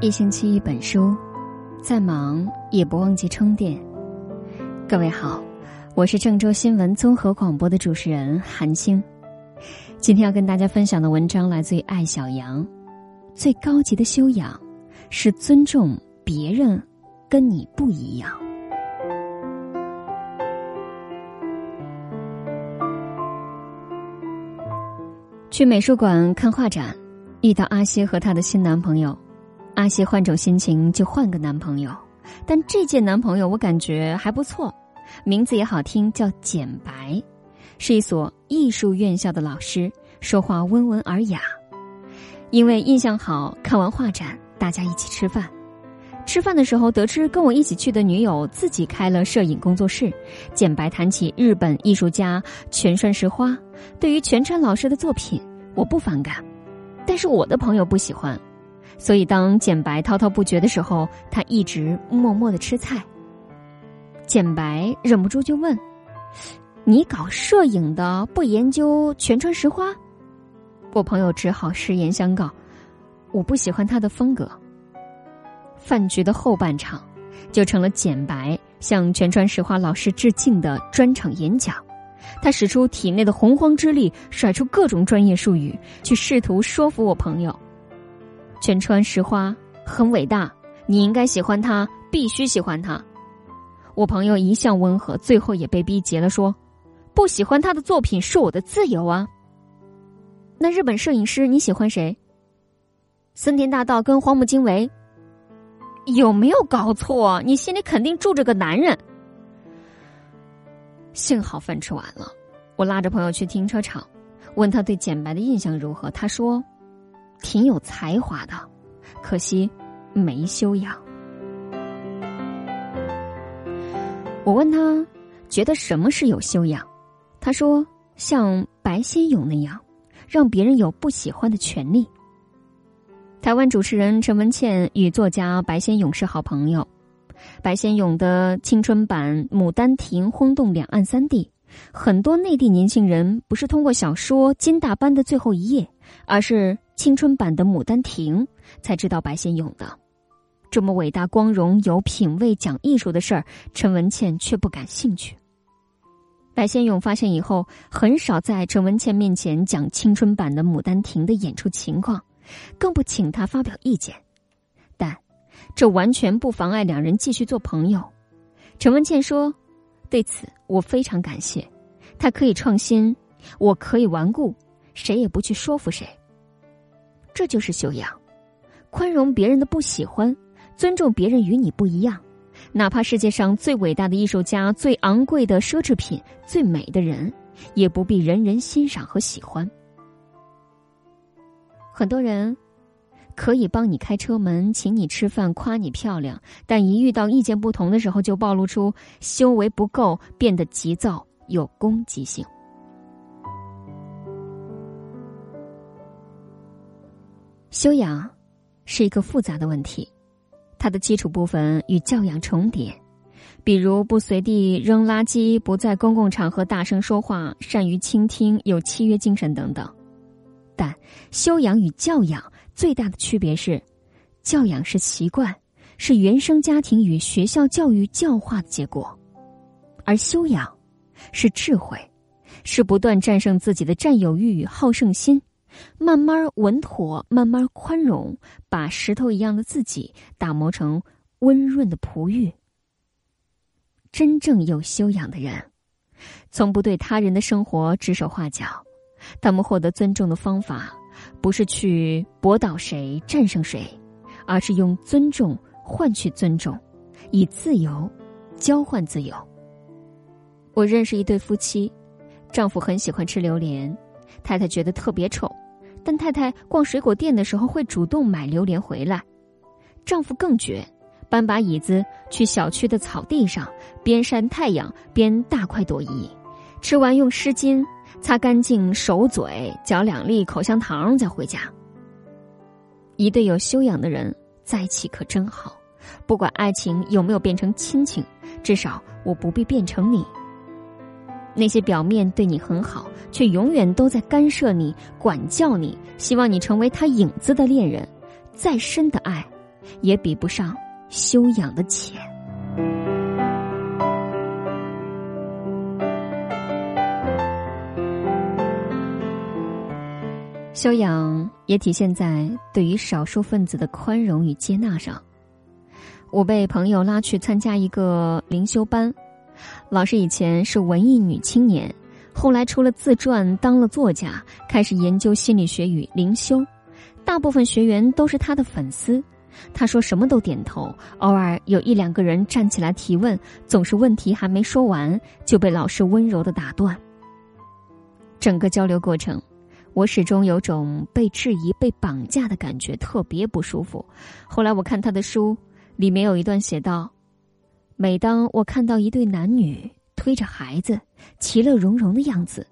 一星期一本书，再忙也不忘记充电。各位好，我是郑州新闻综合广播的主持人韩青。今天要跟大家分享的文章来自于艾小羊。最高级的修养是尊重别人跟你不一样。去美术馆看画展，遇到阿西和她的新男朋友。阿西换种心情就换个男朋友，但这届男朋友我感觉还不错，名字也好听，叫简白，是一所艺术院校的老师，说话温文尔雅。因为印象好，看完画展，大家一起吃饭。吃饭的时候得知跟我一起去的女友自己开了摄影工作室，简白谈起日本艺术家全川石花。对于全川老师的作品，我不反感，但是我的朋友不喜欢。所以，当简白滔滔不绝的时候，他一直默默的吃菜。简白忍不住就问：“你搞摄影的，不研究全川石花？”我朋友只好实言相告：“我不喜欢他的风格。”饭局的后半场，就成了简白向全川石花老师致敬的专场演讲。他使出体内的洪荒之力，甩出各种专业术语，去试图说服我朋友。全川石花很伟大，你应该喜欢他，必须喜欢他。我朋友一向温和，最后也被逼急了，说：“不喜欢他的作品是我的自由啊。”那日本摄影师你喜欢谁？森田大道跟荒木经惟？有没有搞错？你心里肯定住着个男人。幸好饭吃完了，我拉着朋友去停车场，问他对简白的印象如何。他说。挺有才华的，可惜没修养。我问他觉得什么是有修养，他说像白先勇那样，让别人有不喜欢的权利。台湾主持人陈文茜与作家白先勇是好朋友，白先勇的青春版《牡丹亭》轰动两岸三地，很多内地年轻人不是通过小说《金大班的最后一夜》，而是。青春版的《牡丹亭》才知道白先勇的，这么伟大、光荣、有品位、讲艺术的事儿，陈文茜却不感兴趣。白先勇发现以后，很少在陈文茜面前讲青春版的《牡丹亭》的演出情况，更不请他发表意见。但这完全不妨碍两人继续做朋友。陈文茜说：“对此我非常感谢，他可以创新，我可以顽固，谁也不去说服谁。”这就是修养，宽容别人的不喜欢，尊重别人与你不一样，哪怕世界上最伟大的艺术家、最昂贵的奢侈品、最美的人，也不必人人欣赏和喜欢。很多人可以帮你开车门、请你吃饭、夸你漂亮，但一遇到意见不同的时候，就暴露出修为不够，变得急躁有攻击性。修养是一个复杂的问题，它的基础部分与教养重叠，比如不随地扔垃圾、不在公共场合大声说话、善于倾听、有契约精神等等。但修养与教养最大的区别是，教养是习惯，是原生家庭与学校教育教化的结果，而修养是智慧，是不断战胜自己的占有欲与好胜心。慢慢稳妥，慢慢宽容，把石头一样的自己打磨成温润的璞玉。真正有修养的人，从不对他人的生活指手画脚。他们获得尊重的方法，不是去驳倒谁、战胜谁，而是用尊重换取尊重，以自由交换自由。我认识一对夫妻，丈夫很喜欢吃榴莲，太太觉得特别丑。但太太逛水果店的时候会主动买榴莲回来，丈夫更绝，搬把椅子去小区的草地上，边晒太阳边大快朵颐，吃完用湿巾擦干净手嘴，嚼两粒口香糖再回家。一对有修养的人在一起可真好，不管爱情有没有变成亲情，至少我不必变成你。那些表面对你很好，却永远都在干涉你、管教你，希望你成为他影子的恋人，再深的爱，也比不上修养的浅。修养也体现在对于少数分子的宽容与接纳上。我被朋友拉去参加一个灵修班，老师以前是文艺女青年，后来出了自传，当了作家，开始研究心理学与灵修。大部分学员都是他的粉丝，他说什么都点头，偶尔有一两个人站起来提问，总是问题还没说完就被老师温柔的打断。整个交流过程。我始终有种被质疑、被绑架的感觉，特别不舒服。后来我看他的书，里面有一段写道：“每当我看到一对男女推着孩子，其乐融融的样子，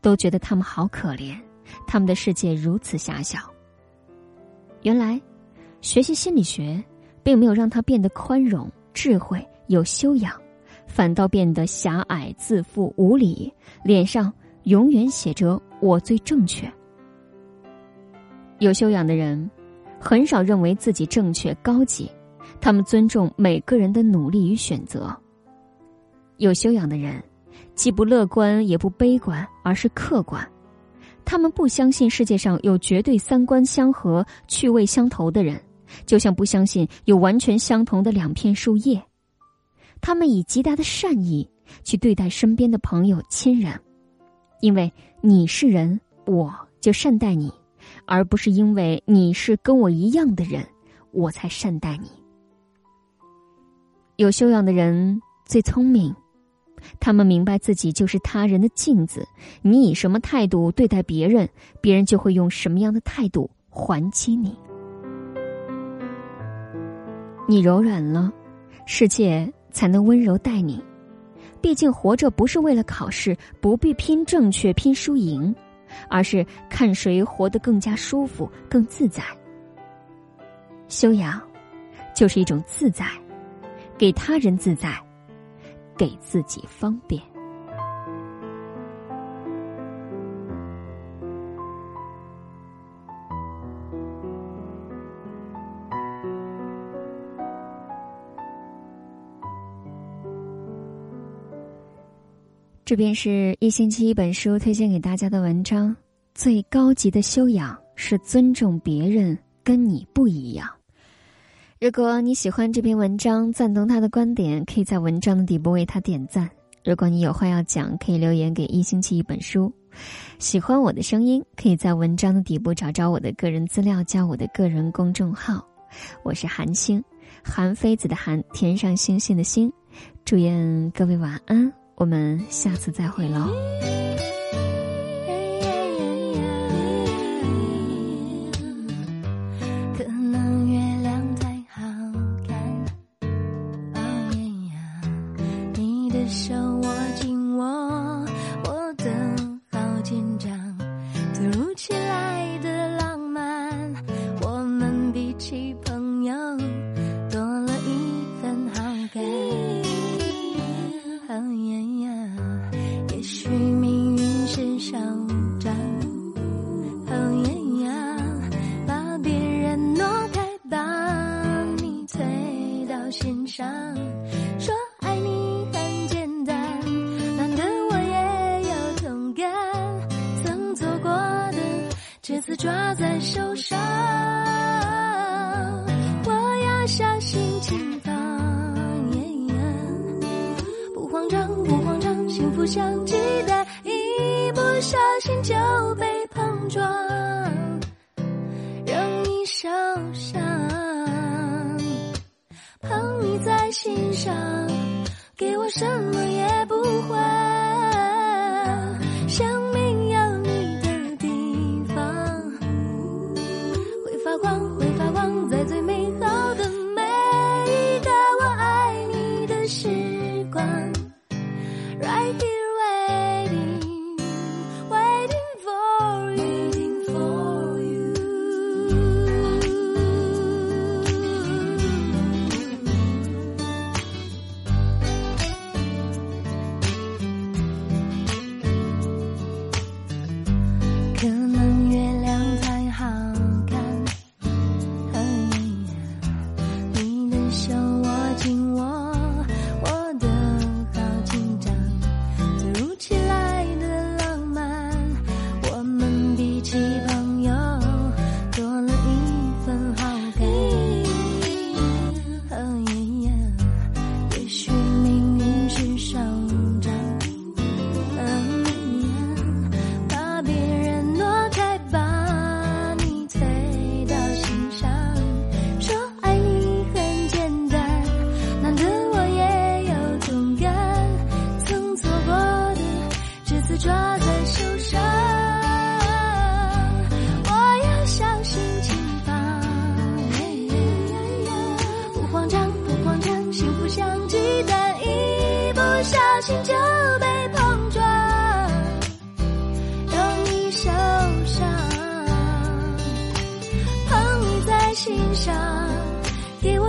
都觉得他们好可怜，他们的世界如此狭小。原来，学习心理学，并没有让他变得宽容、智慧、有修养，反倒变得狭隘、自负、无礼，脸上永远写着。”我最正确。有修养的人，很少认为自己正确高级，他们尊重每个人的努力与选择。有修养的人，既不乐观也不悲观，而是客观。他们不相信世界上有绝对三观相合、趣味相投的人，就像不相信有完全相同的两片树叶。他们以极大的善意去对待身边的朋友、亲人。因为你是人，我就善待你，而不是因为你是跟我一样的人，我才善待你。有修养的人最聪明，他们明白自己就是他人的镜子，你以什么态度对待别人，别人就会用什么样的态度还击你。你柔软了，世界才能温柔待你。毕竟活着不是为了考试，不必拼正确、拼输赢，而是看谁活得更加舒服、更自在。修养，就是一种自在，给他人自在，给自己方便。这便是一星期一本书推荐给大家的文章。最高级的修养是尊重别人跟你不一样。如果你喜欢这篇文章，赞同他的观点，可以在文章的底部为他点赞。如果你有话要讲，可以留言给一星期一本书。喜欢我的声音，可以在文章的底部找找我的个人资料，加我的个人公众号。我是韩星，韩非子的韩，天上星星的星。祝愿各位晚安。我们下次再会喽。抓在手上，我要小心轻放，不慌张，不慌张，幸福像鸡蛋，一不小心就被碰撞，让你受伤，捧你在心上，给我什么也不会。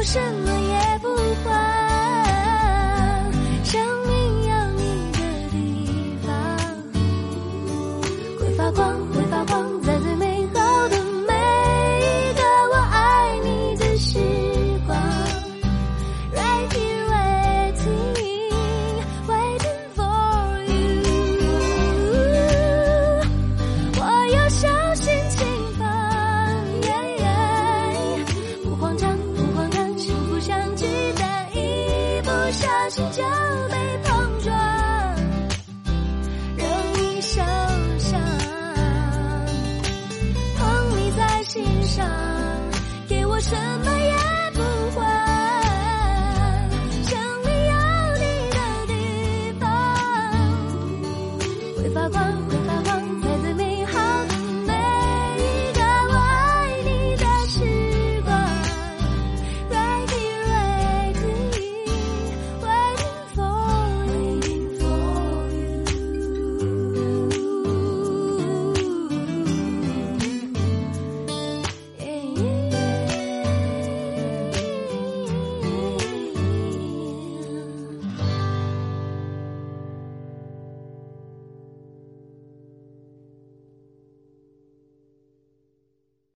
什么呀上，给我什么？